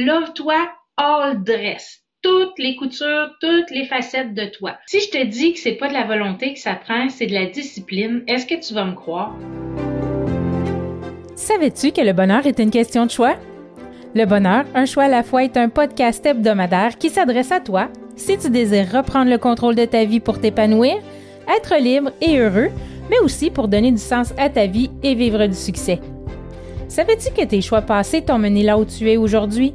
Love-toi all dress. Toutes les coutures, toutes les facettes de toi. Si je te dis que c'est pas de la volonté que ça prend, c'est de la discipline, est-ce que tu vas me croire? Savais-tu que le bonheur est une question de choix? Le bonheur, un choix à la fois, est un podcast hebdomadaire qui s'adresse à toi si tu désires reprendre le contrôle de ta vie pour t'épanouir, être libre et heureux, mais aussi pour donner du sens à ta vie et vivre du succès. Savais-tu que tes choix passés t'ont mené là où tu es aujourd'hui?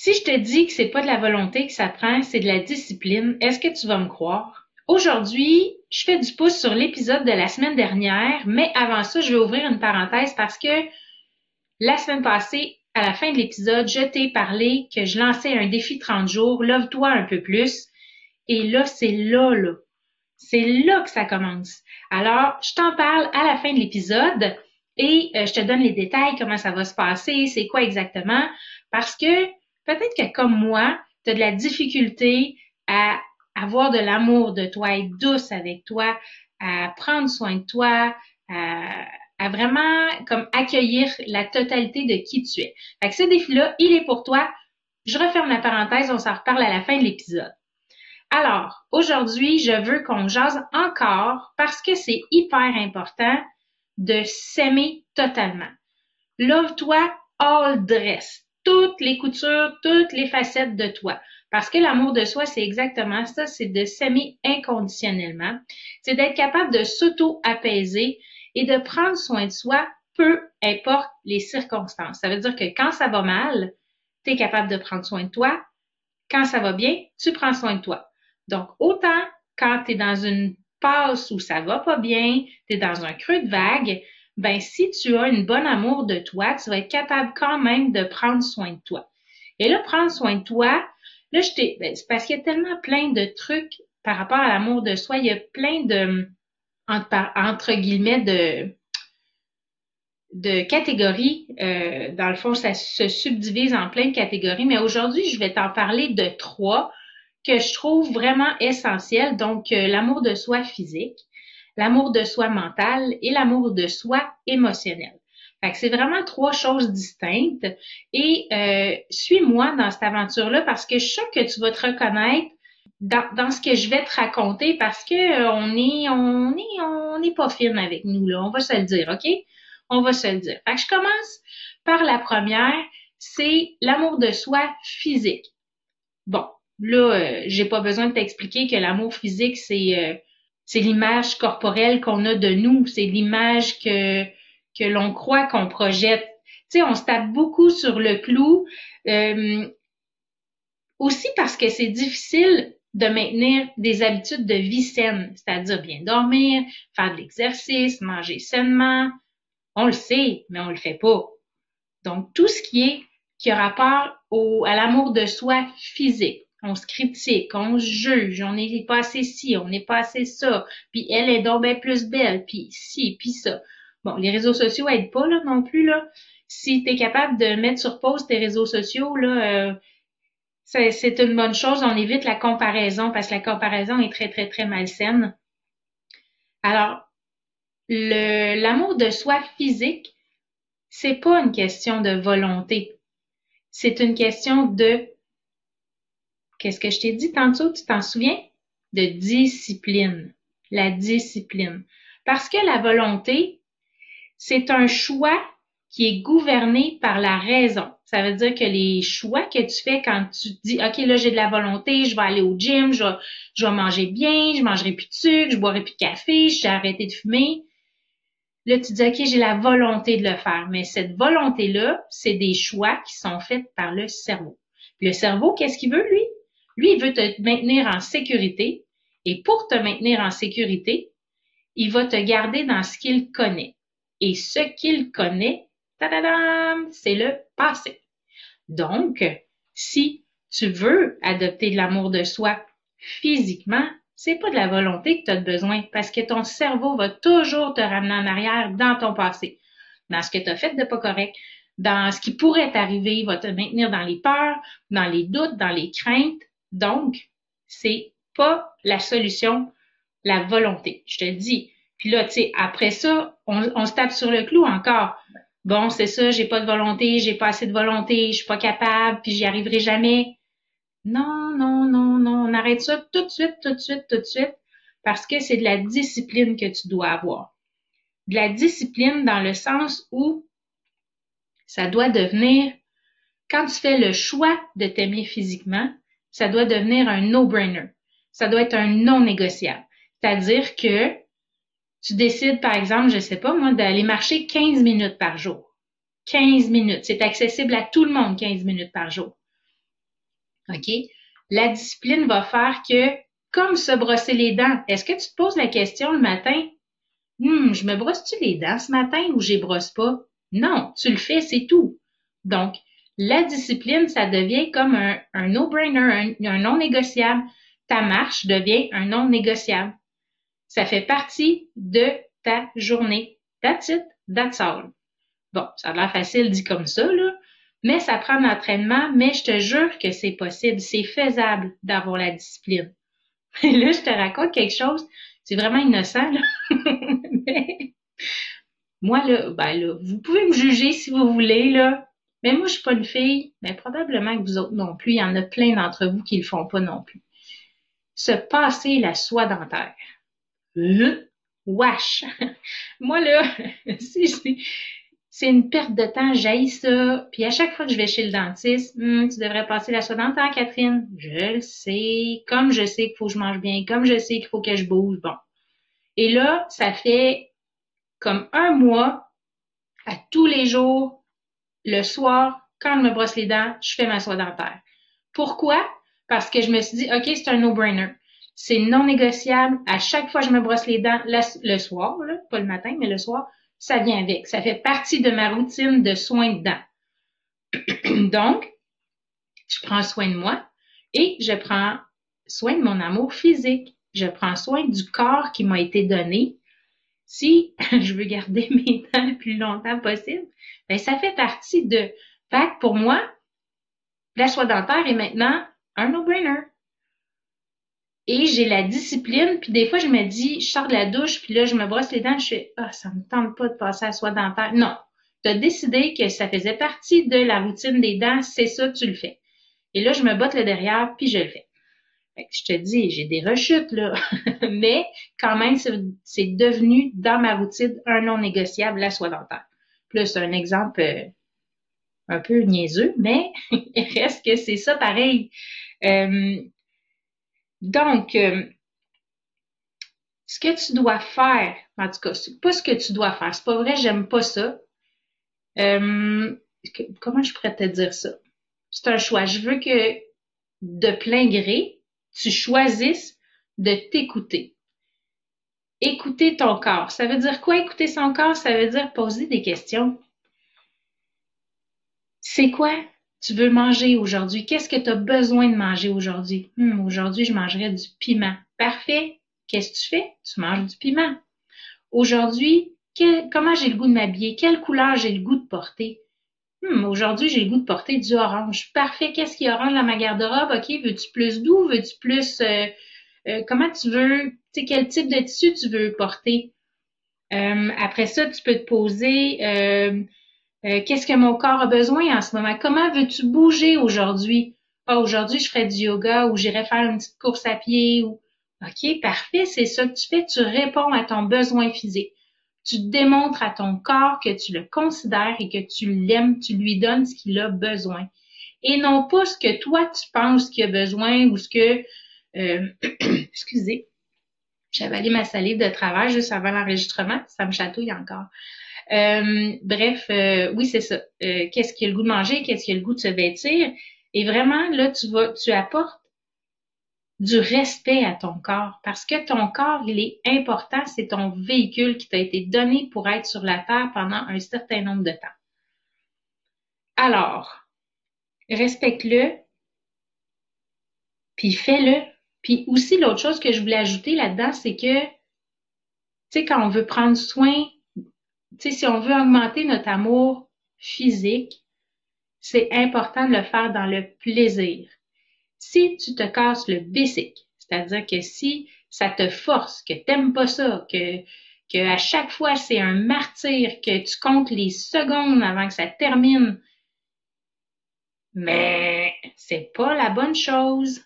Si je te dis que c'est pas de la volonté que ça prend, c'est de la discipline, est-ce que tu vas me croire? Aujourd'hui, je fais du pouce sur l'épisode de la semaine dernière, mais avant ça, je vais ouvrir une parenthèse parce que la semaine passée, à la fin de l'épisode, je t'ai parlé que je lançais un défi 30 jours, love-toi un peu plus. Et là, c'est là, là. C'est là que ça commence. Alors, je t'en parle à la fin de l'épisode et euh, je te donne les détails, comment ça va se passer, c'est quoi exactement, parce que peut-être que comme moi, tu as de la difficulté à avoir de l'amour de toi, être douce avec toi, à prendre soin de toi, à, vraiment comme accueillir la totalité de qui tu es. Fait que ce défi-là, il est pour toi. Je referme la parenthèse, on s'en reparle à la fin de l'épisode. Alors, aujourd'hui, je veux qu'on jase encore parce que c'est hyper important de s'aimer totalement. Love-toi all dress. Toutes les coutures, toutes les facettes de toi. Parce que l'amour de soi, c'est exactement ça, c'est de s'aimer inconditionnellement. C'est d'être capable de s'auto-apaiser et de prendre soin de soi, peu importe les circonstances. Ça veut dire que quand ça va mal, tu es capable de prendre soin de toi. Quand ça va bien, tu prends soin de toi. Donc, autant quand tu es dans une passe où ça va pas bien, tu es dans un creux de vague, ben si tu as une bonne amour de toi, tu vas être capable quand même de prendre soin de toi. Et là, prendre soin de toi, là, je t'ai, ben, parce qu'il y a tellement plein de trucs par rapport à l'amour de soi, il y a plein de, entre, guillemets, de, de catégories. Euh, dans le fond, ça se subdivise en plein de catégories, mais aujourd'hui, je vais t'en parler de trois que je trouve vraiment essentiel. Donc, euh, l'amour de soi physique, l'amour de soi mental et l'amour de soi émotionnel. Fait que c'est vraiment trois choses distinctes. Et euh, suis-moi dans cette aventure-là parce que je suis que tu vas te reconnaître dans, dans, ce que je vais te raconter parce que euh, on est on est on n'est pas fine avec nous là, on va se le dire, OK? On va se le dire. Fait que je commence par la première, c'est l'amour de soi physique. Bon, Là, euh, j'ai pas besoin de t'expliquer que l'amour physique, c'est euh, c'est l'image corporelle qu'on a de nous, c'est l'image que que l'on croit qu'on projette. Tu sais, on se tape beaucoup sur le clou, euh, aussi parce que c'est difficile de maintenir des habitudes de vie saines, c'est-à-dire bien dormir, faire de l'exercice, manger sainement. On le sait, mais on le fait pas. Donc, tout ce qui est qui a rapport au, à l'amour de soi physique, on se critique, on se juge, on n'est pas assez ci, on n'est pas assez ça, puis elle est donc bien plus belle, puis ci, puis ça. Bon, les réseaux sociaux aident pas là non plus là. Si tu es capable de mettre sur pause tes réseaux sociaux là, euh, c'est une bonne chose. On évite la comparaison parce que la comparaison est très très très malsaine. Alors, l'amour de soi physique, c'est pas une question de volonté. C'est une question de Qu'est-ce que je t'ai dit tantôt? Tu t'en souviens? De discipline. La discipline. Parce que la volonté, c'est un choix qui est gouverné par la raison. Ça veut dire que les choix que tu fais quand tu dis, OK, là, j'ai de la volonté, je vais aller au gym, je vais, manger bien, je mangerai plus de sucre, je boirai plus de café, j'ai arrêté de fumer. Là, tu dis, OK, j'ai la volonté de le faire. Mais cette volonté-là, c'est des choix qui sont faits par le cerveau. Le cerveau, qu'est-ce qu'il veut, lui? Lui, il veut te maintenir en sécurité. Et pour te maintenir en sécurité, il va te garder dans ce qu'il connaît. Et ce qu'il connaît, c'est le passé. Donc, si tu veux adopter de l'amour de soi physiquement, c'est pas de la volonté que tu as besoin parce que ton cerveau va toujours te ramener en arrière dans ton passé, dans ce que tu as fait de pas correct, dans ce qui pourrait t'arriver, il va te maintenir dans les peurs, dans les doutes, dans les craintes. Donc, c'est pas la solution, la volonté. Je te le dis. Puis là, tu sais, après ça, on, se tape sur le clou encore bon, c'est ça, j'ai pas de volonté, j'ai pas assez de volonté, je suis pas capable, puis j'y arriverai jamais. Non, non, non, non, on arrête ça tout de suite, tout de suite, tout de suite, parce que c'est de la discipline que tu dois avoir. De la discipline dans le sens où ça doit devenir, quand tu fais le choix de t'aimer physiquement, ça doit devenir un no-brainer. Ça doit être un non négociable. C'est-à-dire que tu décides, par exemple, je sais pas moi, d'aller marcher 15 minutes par jour. 15 minutes. C'est accessible à tout le monde, 15 minutes par jour. OK? La discipline va faire que, comme se brosser les dents, est-ce que tu te poses la question le matin? Hum, je me brosse-tu les dents ce matin ou je brosse pas? Non, tu le fais, c'est tout. Donc, la discipline, ça devient comme un, no-brainer, un, non négociable. Ta marche devient un non négociable. Ça fait partie de ta journée. That's it, that's all. Bon, ça a l'air facile dit comme ça, là, mais ça prend l'entraînement, mais je te jure que c'est possible, c'est faisable d'avoir la discipline. Et là, je te raconte quelque chose, c'est vraiment innocent, là. mais moi, là, ben là, vous pouvez me juger si vous voulez, là. Mais moi, je suis pas une fille, mais probablement que vous autres non plus. Il y en a plein d'entre vous qui le font pas non plus. Se passer la soie dentaire le wash. Moi, là, c'est une perte de temps, j'haïs ça. Puis à chaque fois que je vais chez le dentiste, hum, tu devrais passer la soie dentaire, Catherine. Je le sais. Comme je sais qu'il faut que je mange bien, comme je sais qu'il faut que je bouge. Bon. Et là, ça fait comme un mois, à tous les jours, le soir, quand je me brosse les dents, je fais ma soie dentaire. Pourquoi? Parce que je me suis dit, OK, c'est un no-brainer. C'est non négociable. À chaque fois que je me brosse les dents, le soir, pas le matin, mais le soir, ça vient avec. Ça fait partie de ma routine de soins de dents. Donc, je prends soin de moi et je prends soin de mon amour physique. Je prends soin du corps qui m'a été donné. Si je veux garder mes dents le plus longtemps possible, ben ça fait partie de. Fait pour moi, la soie dentaire est maintenant un no-brainer et j'ai la discipline, puis des fois, je me dis, je sors de la douche, puis là, je me brosse les dents, je fais, ah, ça me tente pas de passer à soie dentaire. Non. Tu as décidé que ça faisait partie de la routine des dents, c'est ça, tu le fais. Et là, je me botte le derrière, puis je le fais. Je te dis, j'ai des rechutes, là. Mais quand même, c'est devenu dans ma routine un non négociable, la soie dentaire. Plus un exemple euh, un peu niaiseux, mais reste que c'est ça pareil. Euh, donc, euh, ce que tu dois faire, en tout cas, pas ce que tu dois faire. C'est pas vrai, j'aime pas ça. Euh, comment je pourrais te dire ça? C'est un choix. Je veux que de plein gré, tu choisisses de t'écouter. Écouter ton corps. Ça veut dire quoi écouter son corps? Ça veut dire poser des questions. C'est quoi tu veux manger aujourd'hui? Qu'est-ce que tu as besoin de manger aujourd'hui? Hmm, aujourd'hui, je mangerai du piment. Parfait. Qu'est-ce que tu fais? Tu manges du piment. Aujourd'hui, comment j'ai le goût de m'habiller? Quelle couleur j'ai le goût de porter? Hmm, aujourd'hui, j'ai le goût de porter du orange. Parfait. Qu'est-ce qui est orange dans ma garde-robe? OK, veux-tu plus doux? Veux-tu plus... Euh, euh, comment tu veux... Tu sais, quel type de tissu tu veux porter? Euh, après ça, tu peux te poser... Euh, qu'est-ce que mon corps a besoin en ce moment? Comment veux-tu bouger aujourd'hui? Ah, aujourd'hui, je ferai du yoga ou j'irai faire une petite course à pied ou OK, parfait, c'est ça que tu fais. Tu réponds à ton besoin physique. Tu démontres à ton corps que tu le considères et que tu l'aimes, tu lui donnes ce qu'il a besoin. Et non pas ce que toi tu penses qu'il a besoin ou ce que, euh, excusez, j'avais allé ma salive de travail juste avant l'enregistrement, ça me chatouille encore. Euh, bref, euh, oui, c'est ça. Euh, qu'est-ce qu'il a le goût de manger, qu'est-ce qu'il a le goût de se vêtir? Et vraiment, là, tu vas, tu apportes du respect à ton corps parce que ton corps, il est important, c'est ton véhicule qui t'a été donné pour être sur la Terre pendant un certain nombre de temps. Alors, respecte-le, puis fais-le. Puis aussi, l'autre chose que je voulais ajouter là-dedans, c'est que, tu sais, quand on veut prendre soin tu sais, si on veut augmenter notre amour physique, c'est important de le faire dans le plaisir. Si tu te casses le basic, c'est-à-dire que si ça te force, que t'aimes pas ça, que, que à chaque fois c'est un martyr, que tu comptes les secondes avant que ça termine, mais c'est pas la bonne chose.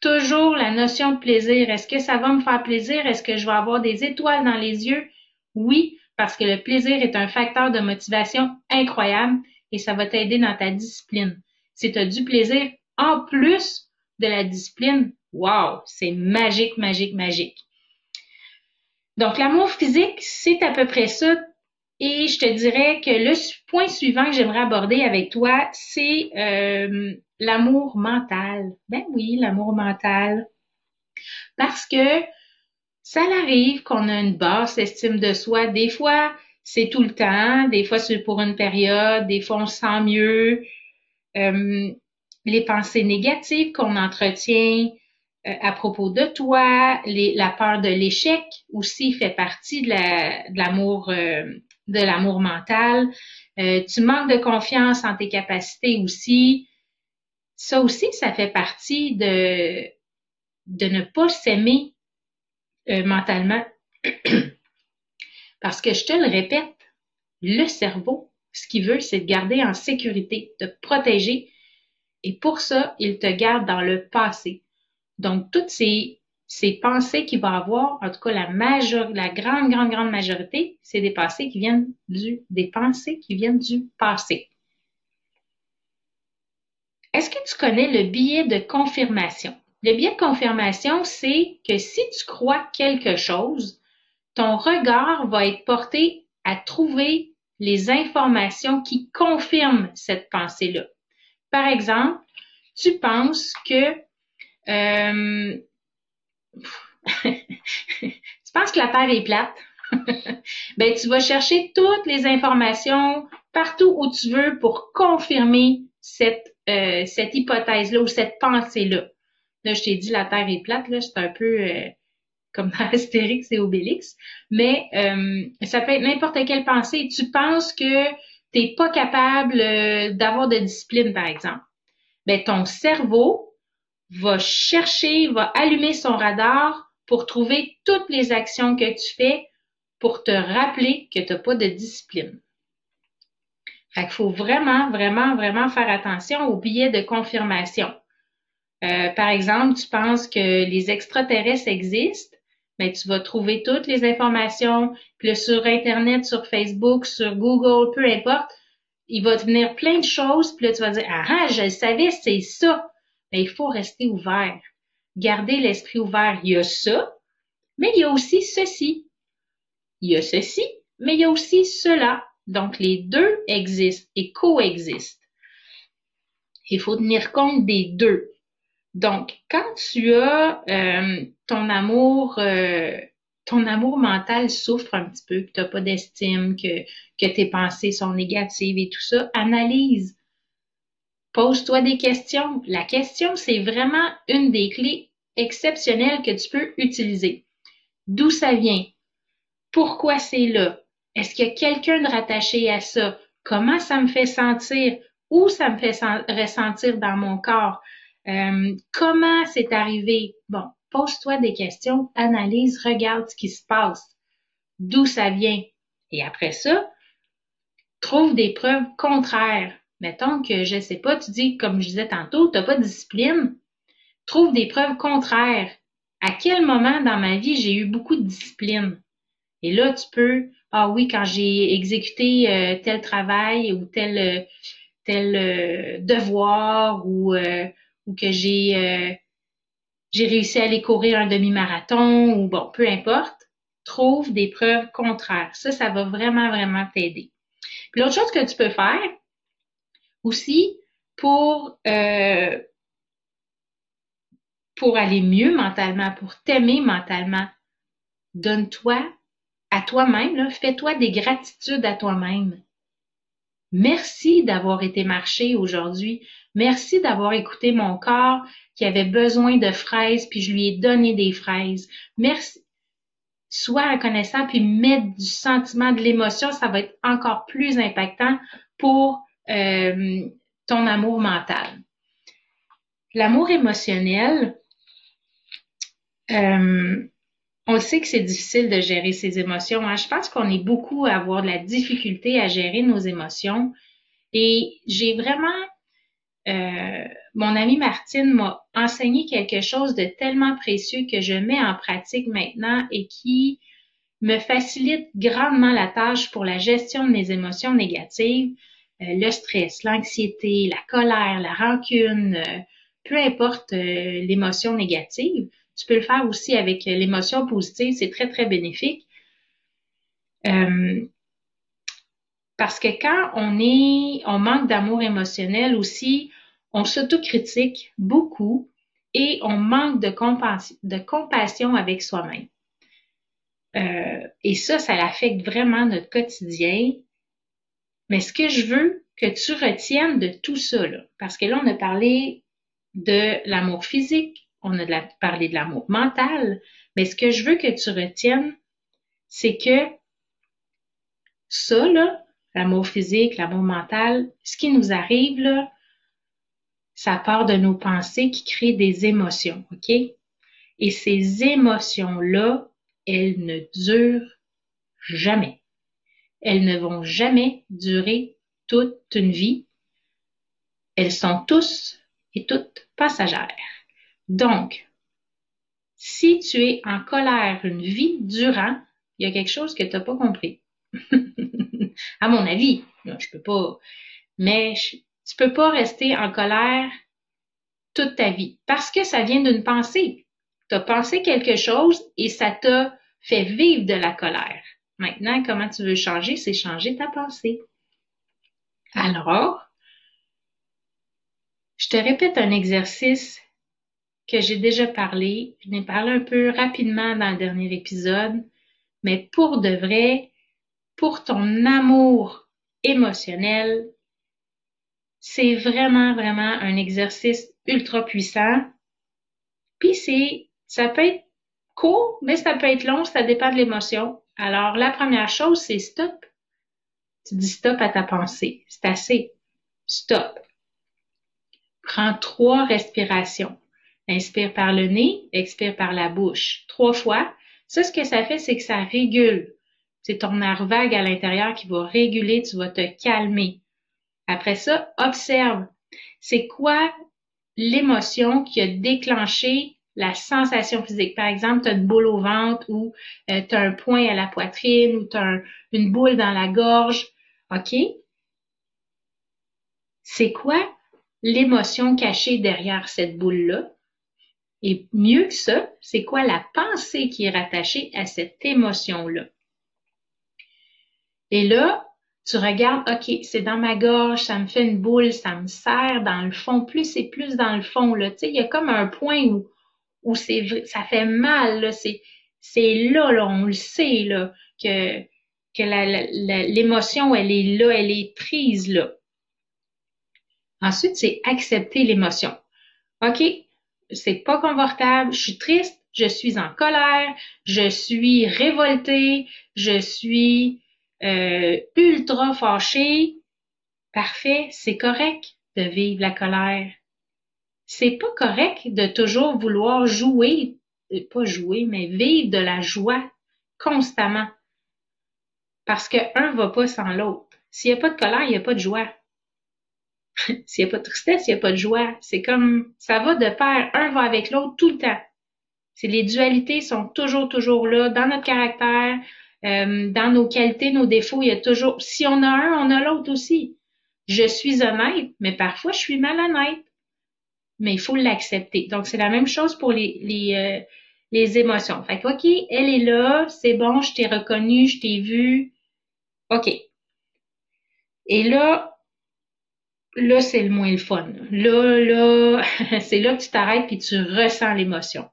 Toujours la notion de plaisir. Est-ce que ça va me faire plaisir? Est-ce que je vais avoir des étoiles dans les yeux? Oui, parce que le plaisir est un facteur de motivation incroyable et ça va t'aider dans ta discipline. Si tu as du plaisir en plus de la discipline, wow, c'est magique, magique, magique. Donc, l'amour physique, c'est à peu près ça. Et je te dirais que le point suivant que j'aimerais aborder avec toi, c'est euh, l'amour mental. Ben oui, l'amour mental. Parce que ça arrive qu'on a une basse estime de soi. Des fois, c'est tout le temps. Des fois, c'est pour une période. Des fois, on se sent mieux. Euh, les pensées négatives qu'on entretient euh, à propos de toi, la peur de l'échec aussi fait partie de l'amour euh, l'amour mental. tu manques de confiance en tes capacités aussi. Ça aussi, ça fait partie de de ne pas s'aimer euh, mentalement. Parce que je te le répète, le cerveau, ce qu'il veut, c'est de garder en sécurité, de protéger. Et pour ça, il te garde dans le passé. Donc, toutes ces, ces pensées qu'il va avoir, en tout cas la major, la grande, grande, grande majorité, c'est des pensées qui viennent du, des pensées qui viennent du passé. Est-ce que tu connais le billet de confirmation? Le biais de confirmation, c'est que si tu crois quelque chose, ton regard va être porté à trouver les informations qui confirment cette pensée-là. Par exemple, tu penses que euh, tu penses que la Terre est plate? ben, tu vas chercher toutes les informations partout où tu veux pour confirmer cette, euh, cette hypothèse-là ou cette pensée-là. Là, je t'ai dit la Terre est plate, là, c'est un peu euh, comme dans Astérix et Obélix. Mais euh, ça peut être n'importe quelle pensée. Tu penses que tu n'es pas capable euh, d'avoir de discipline, par exemple. Ben, ton cerveau va chercher, va allumer son radar pour trouver toutes les actions que tu fais pour te rappeler que tu n'as pas de discipline. Fait qu'il faut vraiment, vraiment, vraiment faire attention aux billets de confirmation. Euh, par exemple, tu penses que les extraterrestres existent, mais ben, tu vas trouver toutes les informations, puis sur Internet, sur Facebook, sur Google, peu importe, il va te venir plein de choses, puis là, tu vas dire, ah, ah je le savais, c'est ça. Mais ben, il faut rester ouvert. Garder l'esprit ouvert. Il y a ça, mais il y a aussi ceci. Il y a ceci, mais il y a aussi cela. Donc, les deux existent et coexistent. Il faut tenir compte des deux. Donc, quand tu as euh, ton amour, euh, ton amour mental souffre un petit peu, que tu n'as pas d'estime, que, que tes pensées sont négatives et tout ça, analyse. Pose-toi des questions. La question, c'est vraiment une des clés exceptionnelles que tu peux utiliser. D'où ça vient? Pourquoi c'est là? Est-ce qu'il y a quelqu'un de rattaché à ça? Comment ça me fait sentir? Où ça me fait ressentir dans mon corps? Euh, comment c'est arrivé? Bon, pose-toi des questions, analyse, regarde ce qui se passe, d'où ça vient. Et après ça, trouve des preuves contraires. Mettons que, je sais pas, tu dis, comme je disais tantôt, tu n'as pas de discipline. Trouve des preuves contraires. À quel moment dans ma vie j'ai eu beaucoup de discipline? Et là, tu peux ah oui, quand j'ai exécuté euh, tel travail ou tel euh, tel euh, devoir ou ou que j'ai j'ai réussi à aller courir un demi-marathon ou bon, peu importe, trouve des preuves contraires. Ça, ça va vraiment, vraiment t'aider. Puis l'autre chose que tu peux faire aussi pour pour aller mieux mentalement, pour t'aimer mentalement, donne-toi à toi-même, fais-toi des gratitudes à toi-même. Merci d'avoir été marché aujourd'hui. Merci d'avoir écouté mon corps qui avait besoin de fraises, puis je lui ai donné des fraises. Merci. Sois reconnaissant, puis mettre du sentiment, de l'émotion, ça va être encore plus impactant pour euh, ton amour mental. L'amour émotionnel, euh, on sait que c'est difficile de gérer ses émotions. Hein. Je pense qu'on est beaucoup à avoir de la difficulté à gérer nos émotions. Et j'ai vraiment, euh, mon amie Martine m'a enseigné quelque chose de tellement précieux que je mets en pratique maintenant et qui me facilite grandement la tâche pour la gestion de mes émotions négatives, euh, le stress, l'anxiété, la colère, la rancune, euh, peu importe l'émotion négative. Tu peux le faire aussi avec l'émotion positive, c'est très, très bénéfique. Euh, parce que quand on est, on manque d'amour émotionnel aussi, on s'autocritique beaucoup et on manque de, de compassion avec soi-même. Euh, et ça, ça affecte vraiment notre quotidien. Mais ce que je veux que tu retiennes de tout ça, parce que là, on a parlé de l'amour physique, on a parlé de l'amour mental, mais ce que je veux que tu retiennes, c'est que ça, là, l'amour physique, l'amour mental, ce qui nous arrive, là, ça part de nos pensées qui créent des émotions, OK? Et ces émotions-là, elles ne durent jamais. Elles ne vont jamais durer toute une vie. Elles sont tous et toutes passagères. Donc, si tu es en colère une vie durant, il y a quelque chose que tu n'as pas compris. à mon avis, je peux pas, mais tu peux pas rester en colère toute ta vie parce que ça vient d'une pensée. Tu as pensé quelque chose et ça t'a fait vivre de la colère. Maintenant, comment tu veux changer? C'est changer ta pensée. Alors, je te répète un exercice que j'ai déjà parlé. Je n'ai parlé un peu rapidement dans le dernier épisode, mais pour de vrai, pour ton amour émotionnel, c'est vraiment, vraiment un exercice ultra puissant. Puis c'est, ça peut être court, mais ça peut être long, ça dépend de l'émotion. Alors, la première chose, c'est stop. Tu dis stop à ta pensée. C'est assez. Stop. Prends trois respirations. Inspire par le nez, expire par la bouche. Trois fois. Ça, ce que ça fait, c'est que ça régule. C'est ton nerf vague à l'intérieur qui va réguler, tu vas te calmer. Après ça, observe. C'est quoi l'émotion qui a déclenché la sensation physique? Par exemple, tu as une boule au ventre ou euh, tu as un point à la poitrine ou tu as une boule dans la gorge. OK? C'est quoi l'émotion cachée derrière cette boule-là? Et mieux que ça, c'est quoi la pensée qui est rattachée à cette émotion-là? Et là, tu regardes, OK, c'est dans ma gorge, ça me fait une boule, ça me serre dans le fond, plus et plus dans le fond, là. Tu sais, il y a comme un point où, où c'est, ça fait mal, là. C'est, c'est là, là, on le sait, là, que, que l'émotion, elle est là, elle est prise là. Ensuite, c'est accepter l'émotion. OK, c'est pas confortable, je suis triste, je suis en colère, je suis révoltée, je suis euh, ultra fâchée. Parfait, c'est correct de vivre la colère. C'est pas correct de toujours vouloir jouer, euh, pas jouer, mais vivre de la joie constamment. Parce que un va pas sans l'autre. S'il n'y a pas de colère, il n'y a pas de joie. S'il n'y a pas de tristesse, il n'y a pas de joie. C'est comme, ça va de pair, un va avec l'autre tout le temps. C'est les dualités sont toujours, toujours là dans notre caractère, Euh, dans nos qualités, nos défauts, il y a toujours, si on a un, on a l'autre aussi. Je suis honnête, mais parfois je suis malhonnête. Mais il faut l'accepter. Donc, c'est la même chose pour les, les, euh, les émotions. Fait que, OK, elle est là, c'est bon, je t'ai reconnu, je t'ai vu. OK. Et là, là, c'est le moins le fun. Là, là, c'est là que tu t'arrêtes puis tu ressens l'émotion.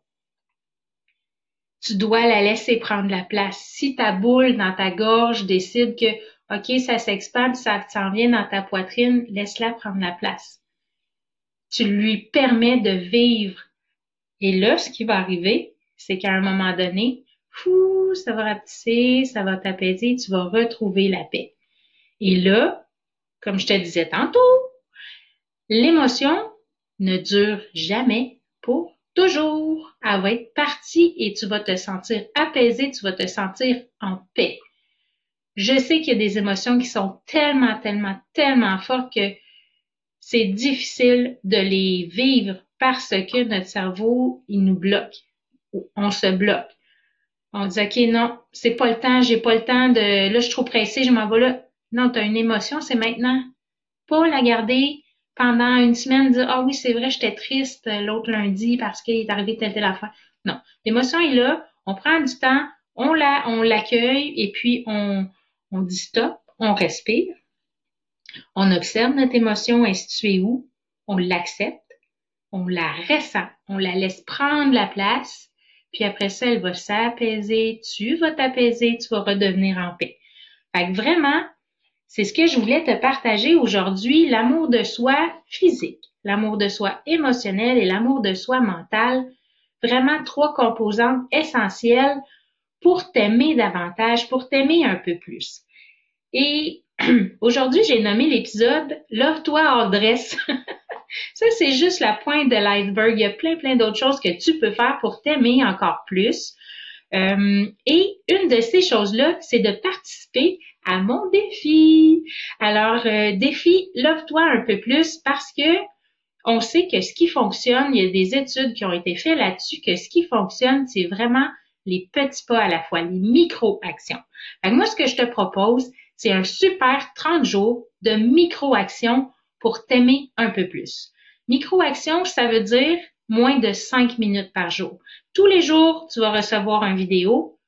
Tu dois la laisser prendre la place. Si ta boule dans ta gorge décide que, OK, ça s'expande, ça s'en vient dans ta poitrine, laisse-la prendre la place. Tu lui permets de vivre. Et là, ce qui va arriver, c'est qu'à un moment donné, fou, ça va rapetisser, ça va t'apaiser, tu vas retrouver la paix. Et là, comme je te disais tantôt, l'émotion ne dure jamais pour toujours. Elle va être partie et tu vas te sentir apaisé, tu vas te sentir en paix. Je sais qu'il y a des émotions qui sont tellement, tellement, tellement fortes que c'est difficile de les vivre parce que notre cerveau, il nous bloque. On se bloque. On dit, OK, non, c'est pas le temps, j'ai pas le temps de, là, je suis trop pressée, je m'en vais là. Non, tu as une émotion, c'est maintenant. Pas la garder pendant une semaine, dire Ah oui, c'est vrai, j'étais triste l'autre lundi parce qu'il est arrivé telle telle affaire. Non. L'émotion est là, on prend du temps, on la, on l'accueille et puis on, on dit stop, on respire, on observe notre émotion, est où, on l'accepte, on la ressent, on la laisse prendre la place, puis après ça, elle va s'apaiser, tu vas t'apaiser, tu vas redevenir en paix. Fait que vraiment, c'est ce que je voulais te partager aujourd'hui, l'amour de soi physique, l'amour de soi émotionnel et l'amour de soi mental. Vraiment trois composantes essentielles pour t'aimer davantage, pour t'aimer un peu plus. Et aujourd'hui, j'ai nommé l'épisode Love-toi hors dress. Ça, c'est juste la pointe de l'iceberg. Il y a plein, plein d'autres choses que tu peux faire pour t'aimer encore plus. Euh, et une de ces choses-là, c'est de participer à mon défi. Alors, défi, love-toi un peu plus parce que on sait que ce qui fonctionne, il y a des études qui ont été faites là-dessus, que ce qui fonctionne, c'est vraiment les petits pas à la fois, les micro-actions. Moi, ce que je te propose, c'est un super 30 jours de micro-actions pour t'aimer un peu plus. Micro-actions, ça veut dire moins de 5 minutes par jour. Tous les jours, tu vas recevoir une vidéo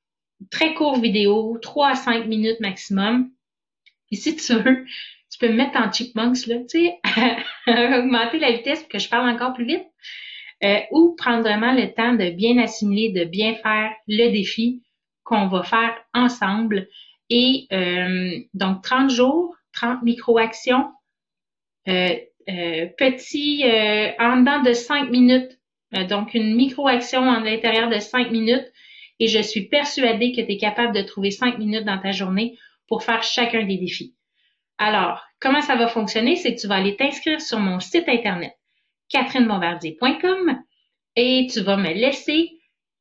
très court vidéo, 3 à 5 minutes maximum. Et si tu veux, tu peux me mettre en chipmunks, là, tu sais, augmenter la vitesse pour que je parle encore plus vite. Euh, ou prendre vraiment le temps de bien assimiler, de bien faire le défi qu'on va faire ensemble. Et euh, donc 30 jours, 30 micro-actions, euh, euh petit en dedans de 5 minutes. donc une micro-action en l'intérieur de 5 minutes et je suis persuadée que tu es capable de trouver cinq minutes dans ta journée pour faire chacun des défis. Alors, comment ça va fonctionner? C'est que tu vas aller t'inscrire sur mon site internet catherinebombardier.com et tu vas me laisser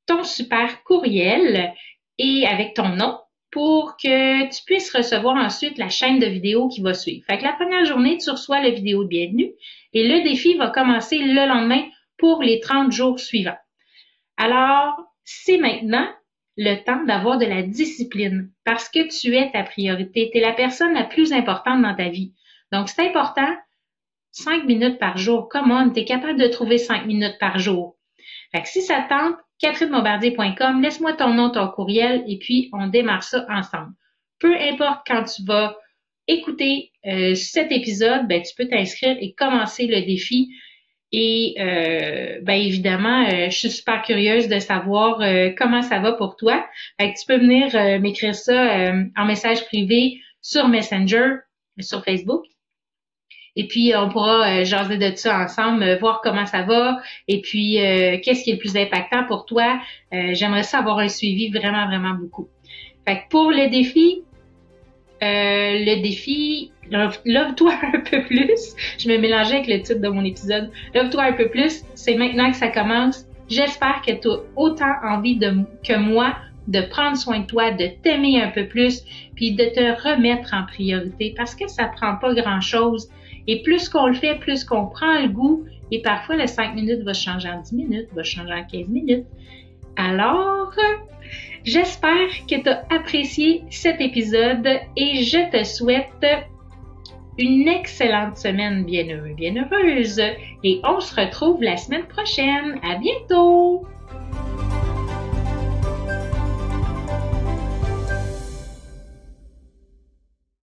ton super courriel et avec ton nom pour que tu puisses recevoir ensuite la chaîne de vidéos qui va suivre. Fait que la première journée, tu reçois la vidéo de bienvenue et le défi va commencer le lendemain pour les 30 jours suivants. Alors, c'est maintenant le temps d'avoir de la discipline parce que tu es ta priorité. Tu es la personne la plus importante dans ta vie. Donc, c'est important. Cinq minutes par jour. Come tu es capable de trouver cinq minutes par jour. Fait que si ça tente, catherinemombardier.com, laisse-moi ton nom, ton courriel et puis on démarre ça ensemble. Peu importe quand tu vas écouter euh, cet épisode, ben, tu peux t'inscrire et commencer le défi. Et euh, ben évidemment, euh, je suis super curieuse de savoir euh, comment ça va pour toi. Fait tu peux venir m'écrire ça en message privé sur Messenger, sur Facebook. Et puis, on pourra jaser de ça ensemble, voir comment ça va et puis qu'est-ce qui est le plus impactant pour toi? J'aimerais ça avoir un suivi vraiment, vraiment beaucoup. Fait que pour le défi, le défi, Love-toi un peu plus. Je me mélangeais avec le titre de mon épisode. Love-toi un peu plus. C'est maintenant que ça commence. J'espère que tu as autant envie que moi de prendre soin de toi, de t'aimer un peu plus, puis de te remettre en priorité parce que ça prend pas grand chose. Et plus qu'on le fait, plus qu'on prend le goût, et parfois le 5 minutes va changer en 10 minutes, va changer en 15 minutes. Alors, J'espère que tu as apprécié cet épisode et je te souhaite une excellente semaine bienheureux, bienheureuse et on se retrouve la semaine prochaine. À bientôt!